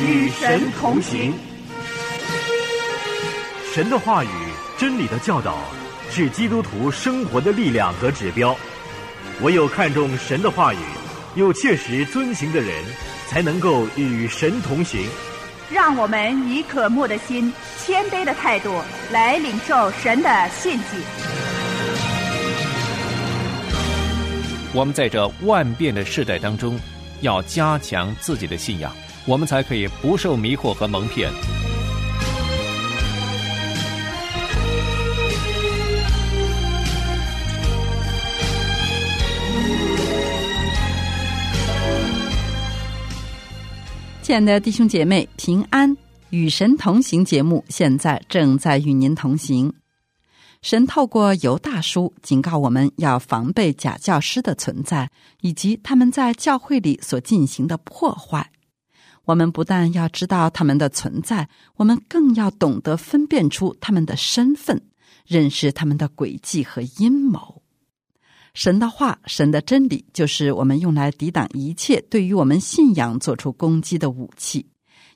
与神同行。神的话语、真理的教导，是基督徒生活的力量和指标。唯有看重神的话语，又切实遵行的人，才能够与神同行。让我们以渴慕的心、谦卑的态度来领受神的信息。我们在这万变的世代当中，要加强自己的信仰，我们才可以不受迷惑和蒙骗。亲爱的弟兄姐妹，平安！与神同行节目现在正在与您同行。神透过犹大叔警告我们要防备假教师的存在，以及他们在教会里所进行的破坏。我们不但要知道他们的存在，我们更要懂得分辨出他们的身份，认识他们的诡计和阴谋。神的话，神的真理，就是我们用来抵挡一切对于我们信仰做出攻击的武器。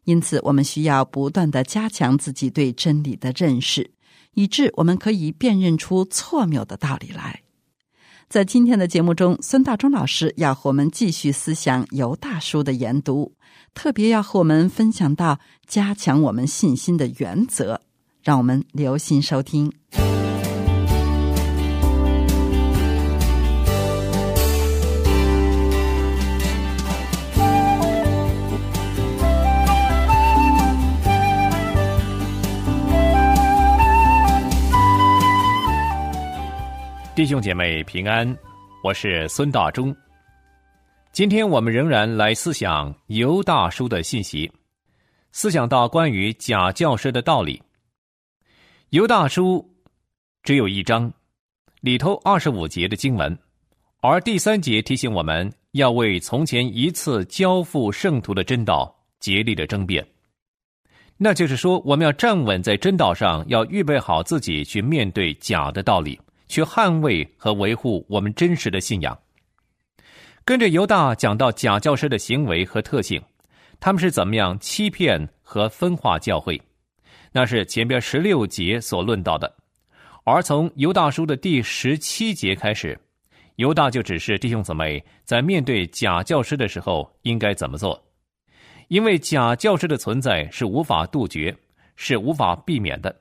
因此，我们需要不断的加强自己对真理的认识，以致我们可以辨认出错谬的道理来。在今天的节目中，孙大中老师要和我们继续思想犹大书的研读，特别要和我们分享到加强我们信心的原则。让我们留心收听。弟兄姐妹平安，我是孙大中。今天我们仍然来思想犹大叔的信息，思想到关于假教师的道理。犹大叔只有一章，里头二十五节的经文，而第三节提醒我们要为从前一次交付圣徒的真道竭力的争辩。那就是说，我们要站稳在真道上，要预备好自己去面对假的道理。去捍卫和维护我们真实的信仰。跟着犹大讲到假教师的行为和特性，他们是怎么样欺骗和分化教会，那是前边十六节所论到的。而从犹大书的第十七节开始，犹大就指示弟兄姊妹在面对假教师的时候应该怎么做，因为假教师的存在是无法杜绝，是无法避免的。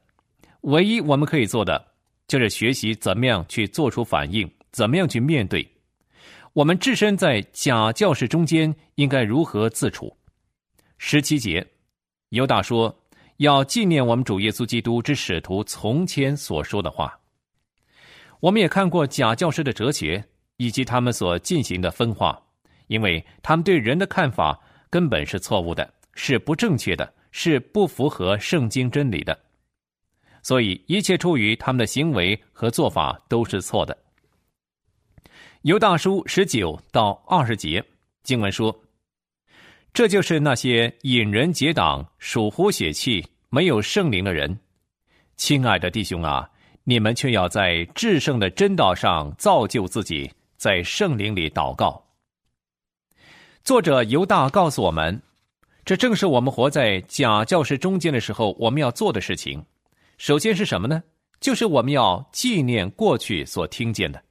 唯一我们可以做的。就是学习怎么样去做出反应，怎么样去面对。我们置身在假教室中间，应该如何自处？十七节，犹大说要纪念我们主耶稣基督之使徒从前所说的话。我们也看过假教师的哲学以及他们所进行的分化，因为他们对人的看法根本是错误的，是不正确的，是不符合圣经真理的。所以，一切出于他们的行为和做法都是错的。犹大书十九到二十节经文说：“这就是那些引人结党、属乎血气、没有圣灵的人。亲爱的弟兄啊，你们却要在至圣的真道上造就自己，在圣灵里祷告。”作者犹大告诉我们，这正是我们活在假教师中间的时候，我们要做的事情。首先是什么呢？就是我们要纪念过去所听见的，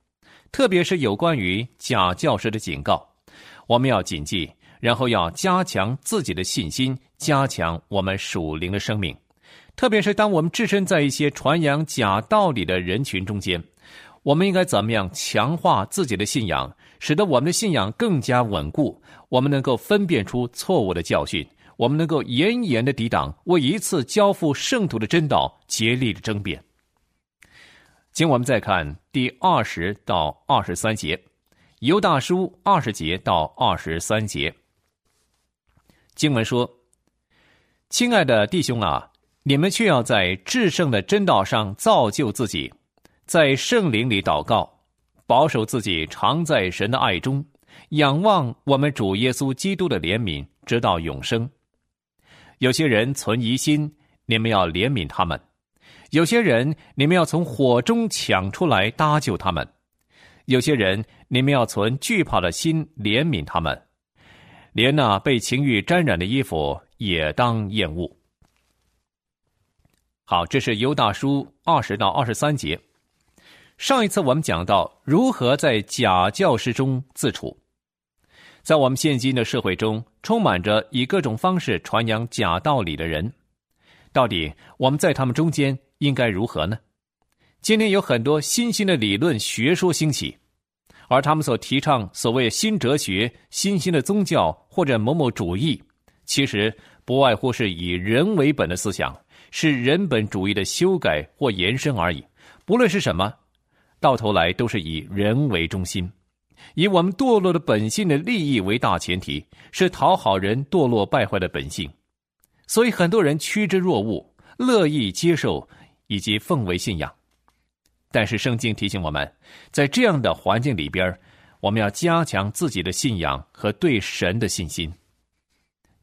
特别是有关于假教师的警告，我们要谨记，然后要加强自己的信心，加强我们属灵的生命。特别是当我们置身在一些传扬假道理的人群中间，我们应该怎么样强化自己的信仰，使得我们的信仰更加稳固？我们能够分辨出错误的教训。我们能够严严的抵挡，为一次交付圣徒的真道竭力的争辩。请我们再看第二十到二十三节，犹大书二十节到二十三节。经文说：“亲爱的弟兄啊，你们却要在至圣的真道上造就自己，在圣灵里祷告，保守自己常在神的爱中，仰望我们主耶稣基督的怜悯，直到永生。”有些人存疑心，你们要怜悯他们；有些人，你们要从火中抢出来搭救他们；有些人，你们要存惧怕的心怜悯他们。连那被情欲沾染的衣服，也当厌恶。好，这是犹大书二十到二十三节。上一次我们讲到如何在假教师中自处，在我们现今的社会中，充满着以各种方式传扬假道理的人，到底我们在他们中间应该如何呢？今天有很多新兴的理论学说兴起，而他们所提倡所谓新哲学、新兴的宗教或者某某主义，其实不外乎是以人为本的思想。是人本主义的修改或延伸而已，不论是什么，到头来都是以人为中心，以我们堕落的本性的利益为大前提，是讨好人堕落败坏的本性。所以很多人趋之若鹜，乐意接受以及奉为信仰。但是圣经提醒我们，在这样的环境里边，我们要加强自己的信仰和对神的信心。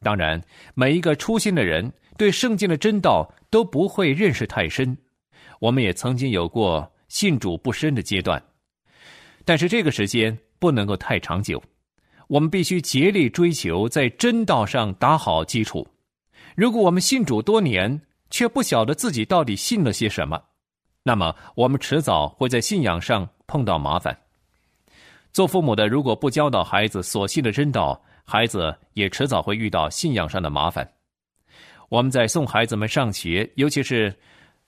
当然，每一个初心的人。对圣经的真道都不会认识太深，我们也曾经有过信主不深的阶段，但是这个时间不能够太长久，我们必须竭力追求在真道上打好基础。如果我们信主多年，却不晓得自己到底信了些什么，那么我们迟早会在信仰上碰到麻烦。做父母的如果不教导孩子所信的真道，孩子也迟早会遇到信仰上的麻烦。我们在送孩子们上学，尤其是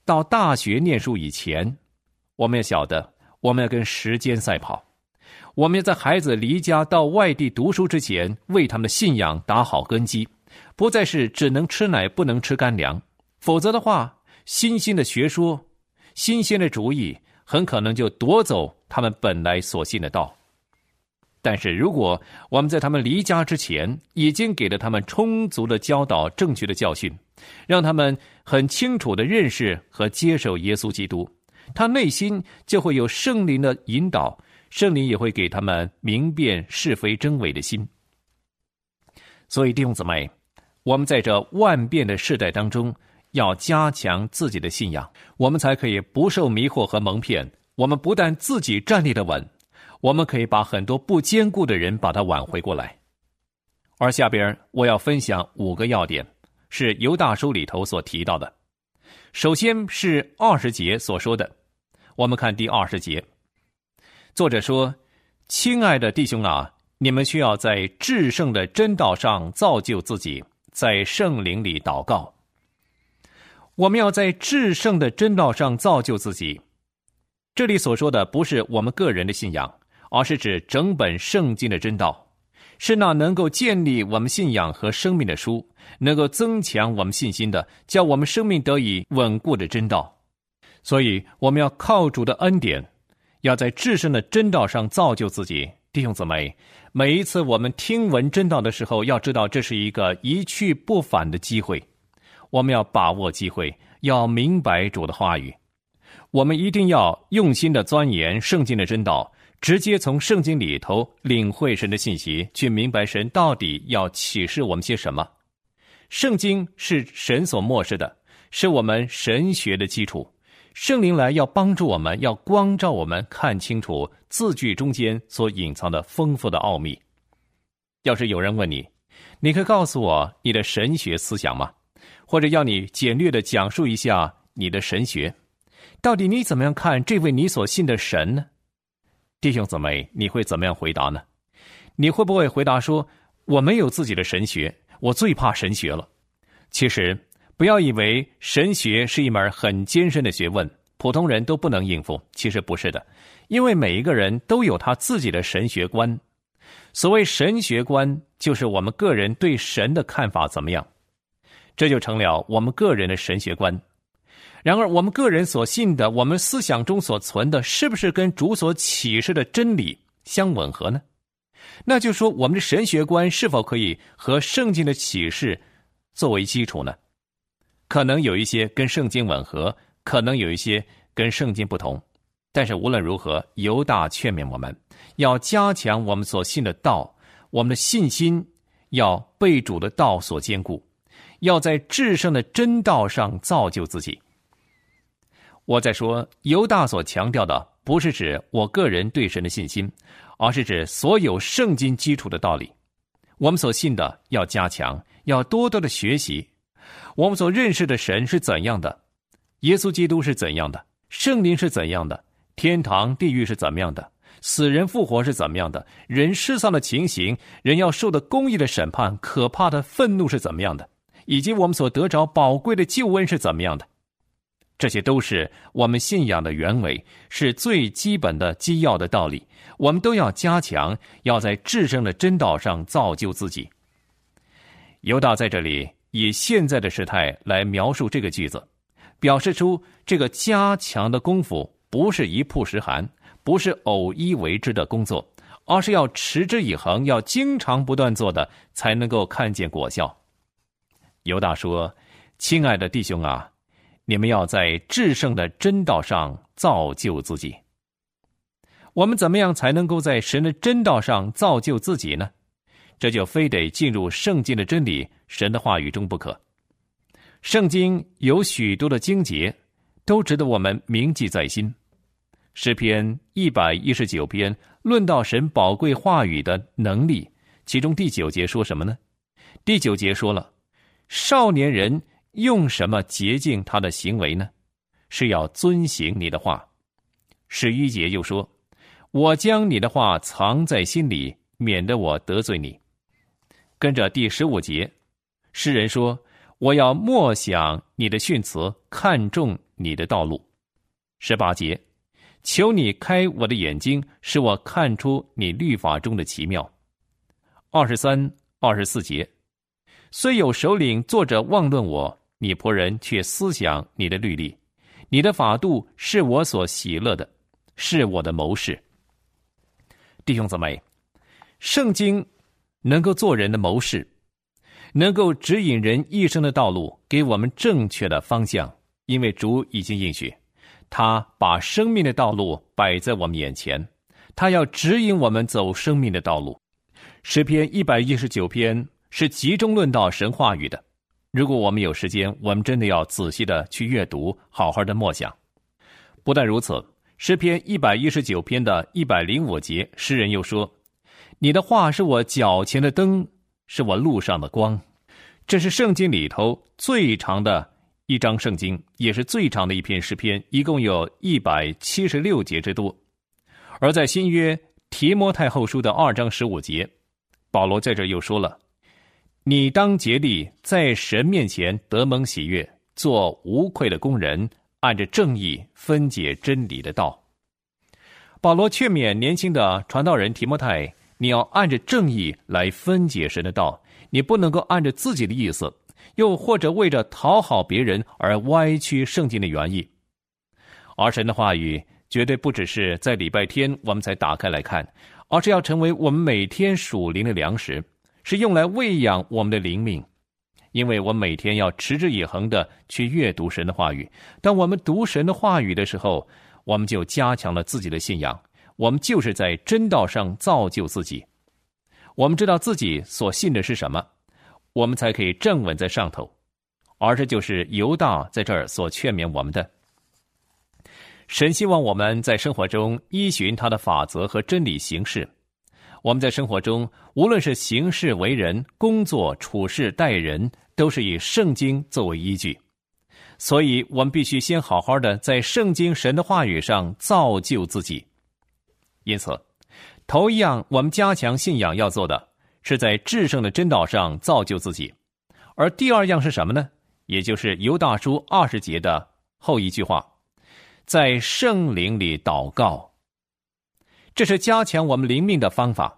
到大学念书以前，我们要晓得，我们要跟时间赛跑。我们要在孩子离家到外地读书之前，为他们的信仰打好根基，不再是只能吃奶不能吃干粮。否则的话，新兴的学说、新鲜的主意，很可能就夺走他们本来所信的道。但是，如果我们在他们离家之前已经给了他们充足的教导、正确的教训，让他们很清楚的认识和接受耶稣基督，他内心就会有圣灵的引导，圣灵也会给他们明辨是非真伪的心。所以弟兄姊妹，我们在这万变的世代当中，要加强自己的信仰，我们才可以不受迷惑和蒙骗。我们不但自己站立的稳。我们可以把很多不坚固的人把它挽回过来，而下边我要分享五个要点，是犹大书里头所提到的。首先是二十节所说的，我们看第二十节，作者说：“亲爱的弟兄啊，你们需要在至圣的真道上造就自己，在圣灵里祷告。我们要在至圣的真道上造就自己。这里所说的不是我们个人的信仰。”而是指整本圣经的真道，是那能够建立我们信仰和生命的书，能够增强我们信心的，叫我们生命得以稳固的真道。所以，我们要靠主的恩典，要在至圣的真道上造就自己。弟兄姊妹，每一次我们听闻真道的时候，要知道这是一个一去不返的机会，我们要把握机会，要明白主的话语。我们一定要用心的钻研圣经的真道。直接从圣经里头领会神的信息，去明白神到底要启示我们些什么。圣经是神所漠视的，是我们神学的基础。圣灵来要帮助我们，要光照我们，看清楚字句中间所隐藏的丰富的奥秘。要是有人问你，你可以告诉我你的神学思想吗？或者要你简略的讲述一下你的神学，到底你怎么样看这位你所信的神呢？弟兄姊妹，你会怎么样回答呢？你会不会回答说：“我没有自己的神学，我最怕神学了。”其实，不要以为神学是一门很艰深的学问，普通人都不能应付。其实不是的，因为每一个人都有他自己的神学观。所谓神学观，就是我们个人对神的看法怎么样，这就成了我们个人的神学观。然而，我们个人所信的，我们思想中所存的，是不是跟主所启示的真理相吻合呢？那就说，我们的神学观是否可以和圣经的启示作为基础呢？可能有一些跟圣经吻合，可能有一些跟圣经不同。但是无论如何，犹大劝勉我们要加强我们所信的道，我们的信心要被主的道所坚固，要在至圣的真道上造就自己。我在说，犹大所强调的不是指我个人对神的信心，而是指所有圣经基础的道理。我们所信的要加强，要多多的学习。我们所认识的神是怎样的？耶稣基督是怎样的？圣灵是怎样的？天堂、地狱是怎么样的？死人复活是怎么样的？人世上的情形，人要受的公义的审判，可怕的愤怒是怎么样的？以及我们所得着宝贵的救恩是怎么样的？这些都是我们信仰的原委，是最基本的基要的道理。我们都要加强，要在至圣的真道上造就自己。犹大在这里以现在的时态来描述这个句子，表示出这个加强的功夫不是一曝十寒。不是偶一为之的工作，而是要持之以恒，要经常不断做的，才能够看见果效。犹大说：“亲爱的弟兄啊，你们要在至圣的真道上造就自己。我们怎么样才能够在神的真道上造就自己呢？这就非得进入圣经的真理、神的话语中不可。圣经有许多的经节，都值得我们铭记在心。”诗篇一百一十九篇论到神宝贵话语的能力，其中第九节说什么呢？第九节说了，少年人用什么洁净他的行为呢？是要遵行你的话。十一节又说，我将你的话藏在心里，免得我得罪你。跟着第十五节，诗人说，我要默想你的训词，看重你的道路。十八节。求你开我的眼睛，使我看出你律法中的奇妙。二十三、二十四节，虽有首领坐着妄论我，你仆人却思想你的律例。你的法度是我所喜乐的，是我的谋士。弟兄姊妹，圣经能够做人的谋士，能够指引人一生的道路，给我们正确的方向，因为主已经应许。他把生命的道路摆在我们眼前，他要指引我们走生命的道路。诗篇一百一十九篇是集中论到神话语的。如果我们有时间，我们真的要仔细的去阅读，好好的默想。不但如此，诗篇一百一十九篇的一百零五节，诗人又说：“你的话是我脚前的灯，是我路上的光。”这是圣经里头最长的。一章圣经也是最长的一篇诗篇，一共有一百七十六节之多。而在新约提摩太后书的二章十五节，保罗在这又说了：“你当竭力在神面前得蒙喜悦，做无愧的工人，按着正义分解真理的道。”保罗劝勉年轻的传道人提摩太：“你要按着正义来分解神的道，你不能够按着自己的意思。”又或者为着讨好别人而歪曲圣经的原意，而神的话语绝对不只是在礼拜天我们才打开来看，而是要成为我们每天属灵的粮食，是用来喂养我们的灵命。因为我每天要持之以恒的去阅读神的话语，当我们读神的话语的时候，我们就加强了自己的信仰，我们就是在真道上造就自己。我们知道自己所信的是什么。我们才可以站稳在上头，而这就是犹大在这儿所劝勉我们的。神希望我们在生活中依循他的法则和真理行事。我们在生活中，无论是行事为人、工作处事待人，都是以圣经作为依据。所以，我们必须先好好的在圣经神的话语上造就自己。因此，头一样，我们加强信仰要做的。是在至圣的真道上造就自己，而第二样是什么呢？也就是犹大书二十节的后一句话，在圣灵里祷告。这是加强我们灵命的方法。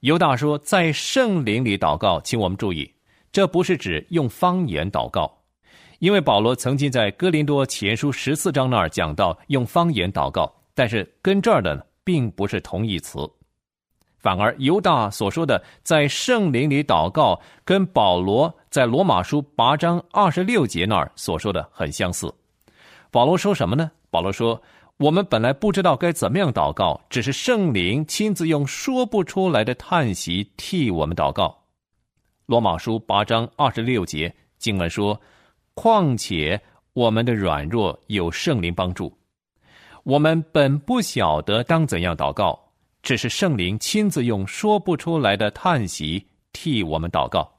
犹大说，在圣灵里祷告，请我们注意，这不是指用方言祷告，因为保罗曾经在哥林多前书十四章那儿讲到用方言祷告，但是跟这儿的并不是同义词。反而犹大所说的在圣灵里祷告，跟保罗在罗马书八章二十六节那儿所说的很相似。保罗说什么呢？保罗说：“我们本来不知道该怎么样祷告，只是圣灵亲自用说不出来的叹息替我们祷告。”罗马书八章二十六节经文说：“况且我们的软弱有圣灵帮助，我们本不晓得当怎样祷告。”只是圣灵亲自用说不出来的叹息替我们祷告。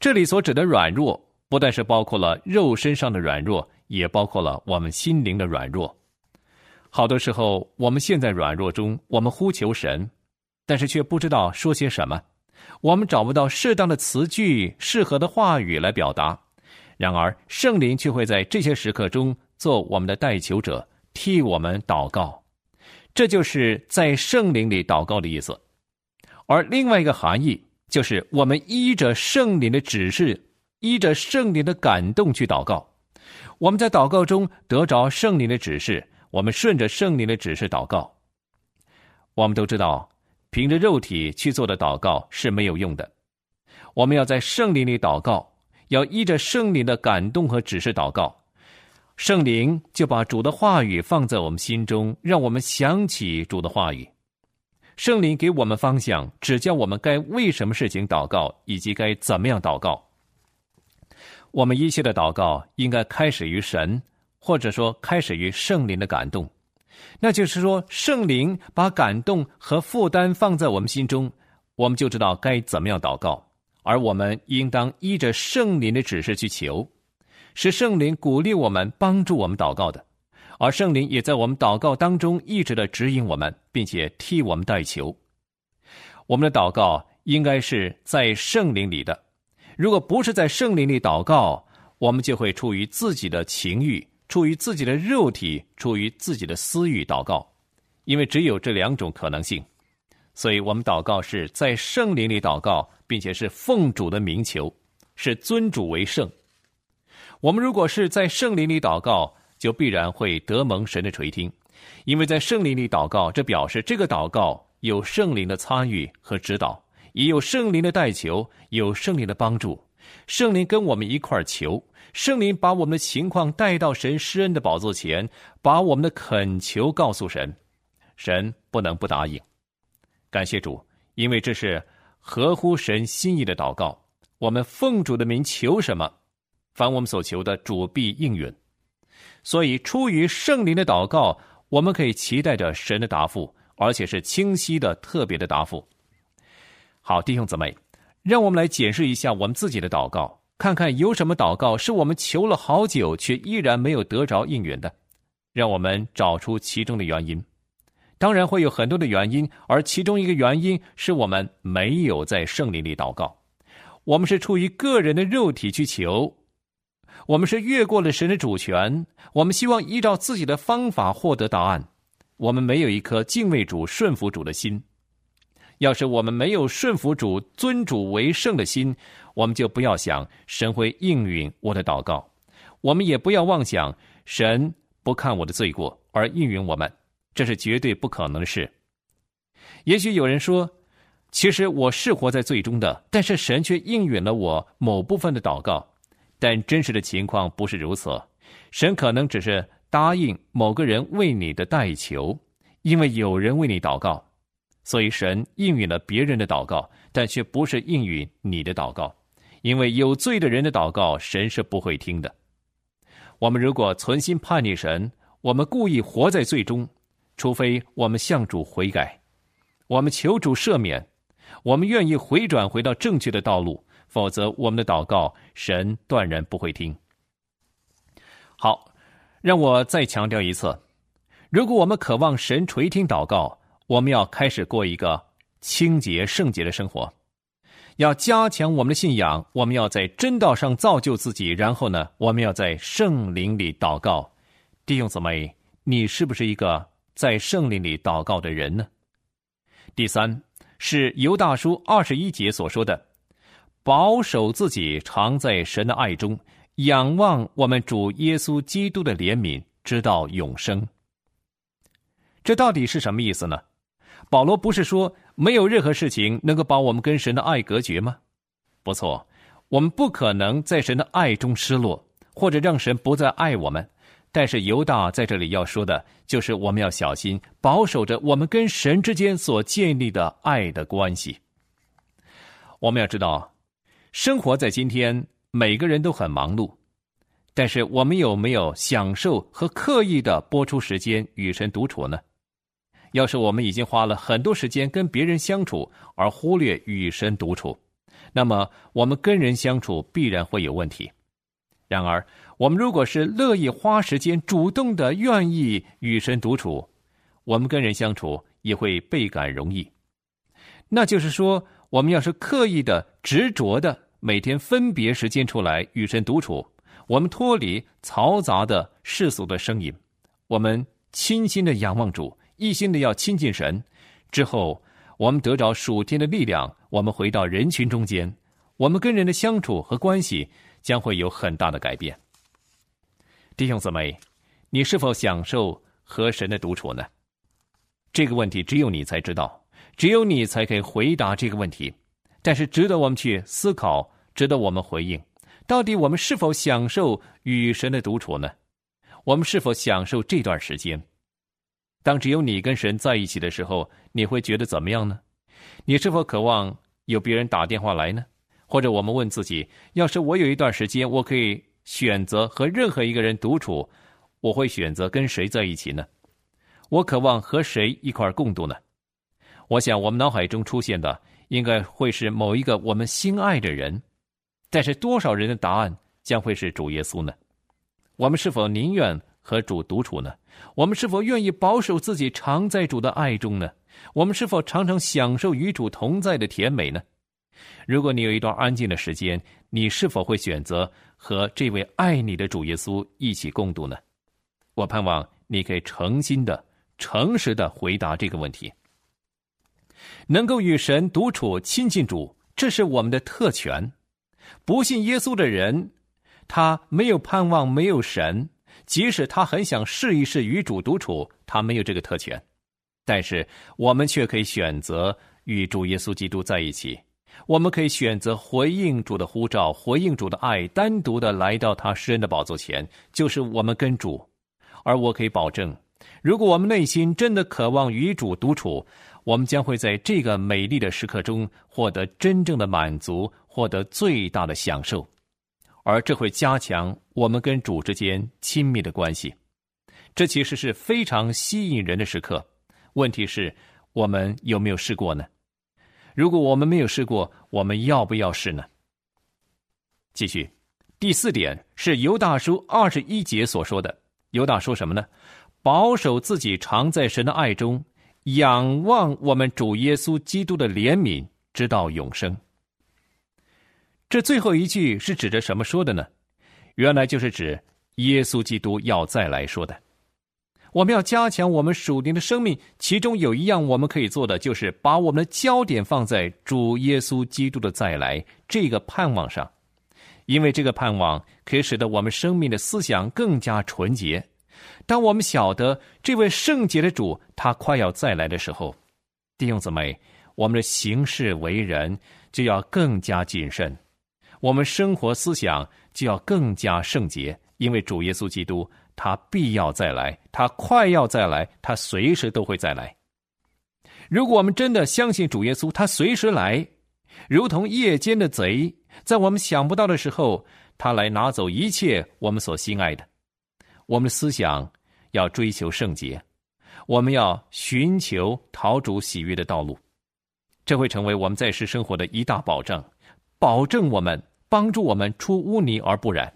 这里所指的软弱，不但是包括了肉身上的软弱，也包括了我们心灵的软弱。好多时候，我们陷在软弱中，我们呼求神，但是却不知道说些什么，我们找不到适当的词句、适合的话语来表达。然而，圣灵却会在这些时刻中做我们的代求者，替我们祷告。这就是在圣灵里祷告的意思。而另外一个含义，就是我们依着圣灵的指示，依着圣灵的感动去祷告。我们在祷告中得着圣灵的指示，我们顺着圣灵的指示祷告。我们都知道，凭着肉体去做的祷告是没有用的。我们要在圣灵里祷告。要依着圣灵的感动和指示祷告，圣灵就把主的话语放在我们心中，让我们想起主的话语。圣灵给我们方向，指教我们该为什么事情祷告，以及该怎么样祷告。我们一切的祷告应该开始于神，或者说开始于圣灵的感动。那就是说，圣灵把感动和负担放在我们心中，我们就知道该怎么样祷告。而我们应当依着圣灵的指示去求，是圣灵鼓励我们、帮助我们祷告的，而圣灵也在我们祷告当中一直的指引我们，并且替我们代求。我们的祷告应该是在圣灵里的，如果不是在圣灵里祷告，我们就会出于自己的情欲、出于自己的肉体、出于自己的私欲祷告，因为只有这两种可能性。所以，我们祷告是在圣灵里祷告，并且是奉主的名求，是尊主为圣。我们如果是在圣灵里祷告，就必然会得蒙神的垂听，因为在圣灵里祷告，这表示这个祷告有圣灵的参与和指导，也有圣灵的代求，有圣灵的帮助。圣灵跟我们一块求，圣灵把我们的情况带到神施恩的宝座前，把我们的恳求告诉神，神不能不答应。感谢主，因为这是合乎神心意的祷告。我们奉主的名求什么，凡我们所求的，主必应允。所以，出于圣灵的祷告，我们可以期待着神的答复，而且是清晰的、特别的答复。好，弟兄姊妹，让我们来检视一下我们自己的祷告，看看有什么祷告是我们求了好久却依然没有得着应允的，让我们找出其中的原因。当然会有很多的原因，而其中一个原因是我们没有在圣灵里祷告，我们是出于个人的肉体去求，我们是越过了神的主权，我们希望依照自己的方法获得答案，我们没有一颗敬畏主、顺服主的心。要是我们没有顺服主、尊主为圣的心，我们就不要想神会应允我的祷告，我们也不要妄想神不看我的罪过而应允我们。这是绝对不可能的事。也许有人说：“其实我是活在罪中的，但是神却应允了我某部分的祷告。”但真实的情况不是如此。神可能只是答应某个人为你的代求，因为有人为你祷告，所以神应允了别人的祷告，但却不是应允你的祷告，因为有罪的人的祷告，神是不会听的。我们如果存心叛逆神，我们故意活在罪中。除非我们向主悔改，我们求主赦免，我们愿意回转回到正确的道路，否则我们的祷告神断然不会听。好，让我再强调一次：如果我们渴望神垂听祷告，我们要开始过一个清洁圣洁的生活，要加强我们的信仰，我们要在真道上造就自己，然后呢，我们要在圣灵里祷告。弟兄姊妹，你是不是一个？在圣灵里祷告的人呢？第三是犹大书二十一节所说的：“保守自己，常在神的爱中，仰望我们主耶稣基督的怜悯，直到永生。”这到底是什么意思呢？保罗不是说没有任何事情能够把我们跟神的爱隔绝吗？不错，我们不可能在神的爱中失落，或者让神不再爱我们。但是犹大在这里要说的，就是我们要小心保守着我们跟神之间所建立的爱的关系。我们要知道，生活在今天，每个人都很忙碌，但是我们有没有享受和刻意的播出时间与神独处呢？要是我们已经花了很多时间跟别人相处，而忽略与神独处，那么我们跟人相处必然会有问题。然而，我们如果是乐意花时间、主动的愿意与神独处，我们跟人相处也会倍感容易。那就是说，我们要是刻意的、执着的每天分别时间出来与神独处，我们脱离嘈杂的世俗的声音，我们倾心的仰望主，一心的要亲近神，之后我们得着属天的力量，我们回到人群中间，我们跟人的相处和关系将会有很大的改变。弟兄姊妹，你是否享受和神的独处呢？这个问题只有你才知道。只有你才可以回答这个问题，但是值得我们去思考，值得我们回应。到底我们是否享受与神的独处呢？我们是否享受这段时间？当只有你跟神在一起的时候，你会觉得怎么样呢？你是否渴望有别人打电话来呢？或者我们问自己：要是我有一段时间，我可以选择和任何一个人独处，我会选择跟谁在一起呢？我渴望和谁一块共度呢？我想，我们脑海中出现的应该会是某一个我们心爱的人，但是多少人的答案将会是主耶稣呢？我们是否宁愿和主独处呢？我们是否愿意保守自己常在主的爱中呢？我们是否常常享受与主同在的甜美呢？如果你有一段安静的时间，你是否会选择和这位爱你的主耶稣一起共度呢？我盼望你可以诚心的、诚实的回答这个问题。能够与神独处、亲近主，这是我们的特权。不信耶稣的人，他没有盼望，没有神。即使他很想试一试与主独处，他没有这个特权。但是我们却可以选择与主耶稣基督在一起。我们可以选择回应主的呼召，回应主的爱，单独的来到他施恩的宝座前，就是我们跟主。而我可以保证，如果我们内心真的渴望与主独处，我们将会在这个美丽的时刻中获得真正的满足，获得最大的享受，而这会加强我们跟主之间亲密的关系。这其实是非常吸引人的时刻。问题是，我们有没有试过呢？如果我们没有试过，我们要不要试呢？继续，第四点是犹大书二十一节所说的。犹大说什么呢？保守自己常在神的爱中。仰望我们主耶稣基督的怜悯，直到永生。这最后一句是指着什么说的呢？原来就是指耶稣基督要再来说的。我们要加强我们属灵的生命，其中有一样我们可以做的，就是把我们的焦点放在主耶稣基督的再来这个盼望上，因为这个盼望可以使得我们生命的思想更加纯洁。当我们晓得这位圣洁的主他快要再来的时候，弟兄姊妹，我们的行事为人就要更加谨慎，我们生活思想就要更加圣洁，因为主耶稣基督他必要再来，他快要再来，他随时都会再来。如果我们真的相信主耶稣，他随时来，如同夜间的贼，在我们想不到的时候，他来拿走一切我们所心爱的。我们思想要追求圣洁，我们要寻求讨主喜悦的道路，这会成为我们在世生活的一大保障，保证我们帮助我们出污泥而不染。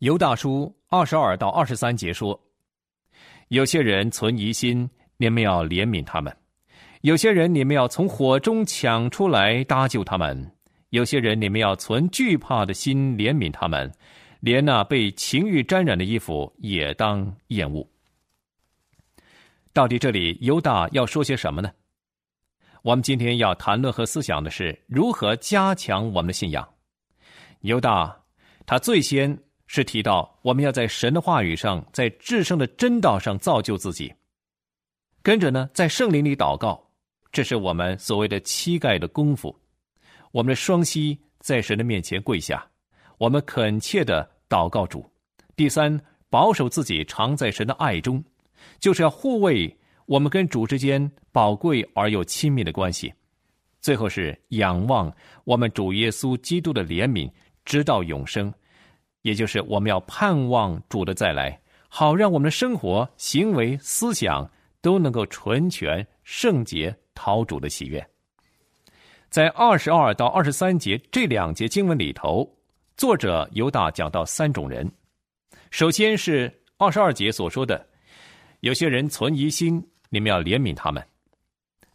犹大书二十二到二十三节说：“有些人存疑心，你们要怜悯他们；有些人你们要从火中抢出来搭救他们；有些人你们要存惧怕的心怜悯他们。”连那被情欲沾染的衣服也当厌恶。到底这里犹大要说些什么呢？我们今天要谈论和思想的是如何加强我们的信仰。犹大他最先是提到我们要在神的话语上，在至圣的真道上造就自己。跟着呢，在圣灵里祷告，这是我们所谓的膝盖的功夫。我们的双膝在神的面前跪下。我们恳切的祷告主，第三，保守自己常在神的爱中，就是要护卫我们跟主之间宝贵而又亲密的关系。最后是仰望我们主耶稣基督的怜悯，直到永生，也就是我们要盼望主的再来，好让我们的生活、行为、思想都能够纯全、圣洁、讨主的喜悦。在二十二到二十三节这两节经文里头，作者犹大讲到三种人。首先是二十二节所说的，有些人存疑心，你们要怜悯他们。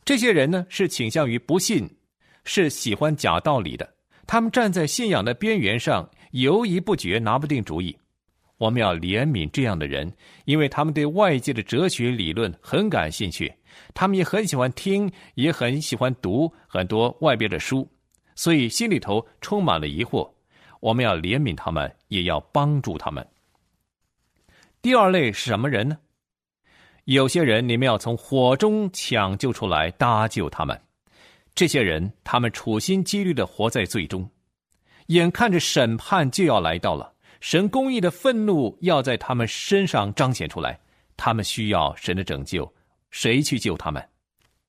这些人呢，是倾向于不信，是喜欢假道理的。他们站在信仰的边缘上，犹疑不决，拿不定主意。我们要怜悯这样的人，因为他们对外界的哲学理论很感兴趣，他们也很喜欢听，也很喜欢读很多外边的书，所以心里头充满了疑惑。我们要怜悯他们，也要帮助他们。第二类是什么人呢？有些人你们要从火中抢救出来，搭救他们。这些人他们处心积虑的活在罪中，眼看着审判就要来到了，神公义的愤怒要在他们身上彰显出来，他们需要神的拯救。谁去救他们？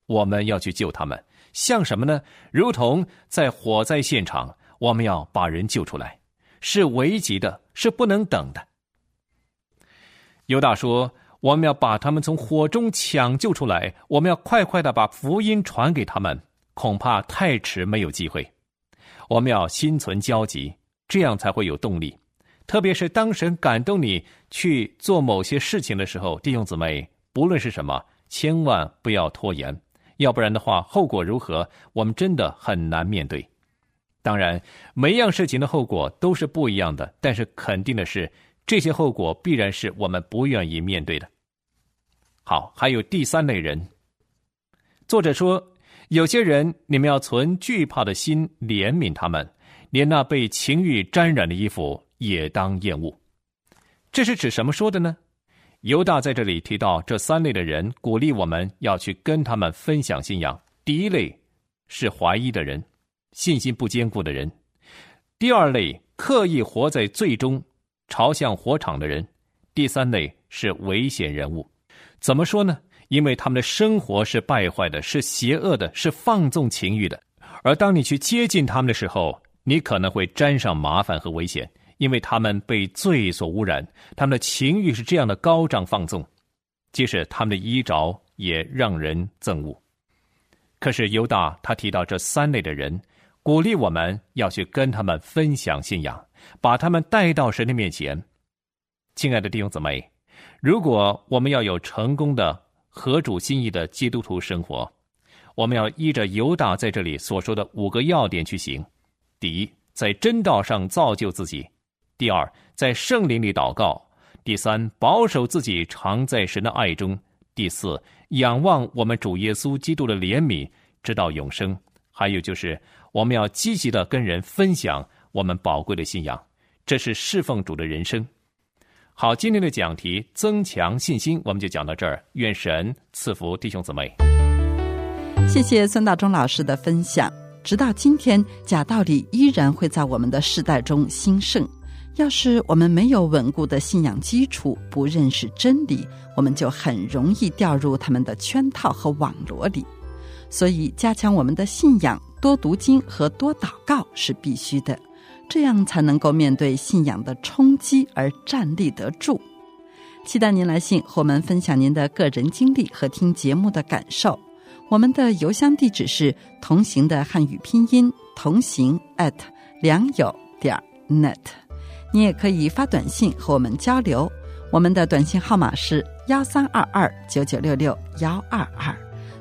我们要去救他们。像什么呢？如同在火灾现场，我们要把人救出来，是危急的，是不能等的。犹大说：“我们要把他们从火中抢救出来，我们要快快的把福音传给他们。恐怕太迟，没有机会。我们要心存焦急，这样才会有动力。特别是当神感动你去做某些事情的时候，弟兄姊妹，不论是什么，千万不要拖延，要不然的话，后果如何，我们真的很难面对。当然，每一样事情的后果都是不一样的，但是肯定的是。”这些后果必然是我们不愿意面对的。好，还有第三类人。作者说，有些人你们要存惧怕的心怜悯他们，连那被情欲沾染的衣服也当厌恶。这是指什么说的呢？犹大在这里提到这三类的人，鼓励我们要去跟他们分享信仰。第一类是怀疑的人，信心不坚固的人；第二类刻意活在最终。朝向火场的人，第三类是危险人物。怎么说呢？因为他们的生活是败坏的，是邪恶的，是放纵情欲的。而当你去接近他们的时候，你可能会沾上麻烦和危险，因为他们被罪所污染，他们的情欲是这样的高涨放纵，即使他们的衣着也让人憎恶。可是犹大他提到这三类的人，鼓励我们要去跟他们分享信仰。把他们带到神的面前，亲爱的弟兄姊妹，如果我们要有成功的合主心意的基督徒生活，我们要依着犹大在这里所说的五个要点去行：第一，在真道上造就自己；第二，在圣灵里祷告；第三，保守自己常在神的爱中；第四，仰望我们主耶稣基督的怜悯，直到永生；还有就是，我们要积极的跟人分享。我们宝贵的信仰，这是侍奉主的人生。好，今天的讲题增强信心，我们就讲到这儿。愿神赐福弟兄姊妹。谢谢孙大中老师的分享。直到今天，假道理依然会在我们的世代中兴盛。要是我们没有稳固的信仰基础，不认识真理，我们就很容易掉入他们的圈套和网罗里。所以，加强我们的信仰，多读经和多祷告是必须的。这样才能够面对信仰的冲击而站立得住。期待您来信和我们分享您的个人经历和听节目的感受。我们的邮箱地址是同行的汉语拼音同行 at 良友点 net。你也可以发短信和我们交流。我们的短信号码是幺三二二九九六六幺二二。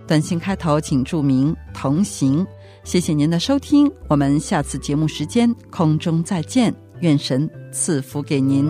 短信开头请注明同行。谢谢您的收听，我们下次节目时间空中再见，愿神赐福给您。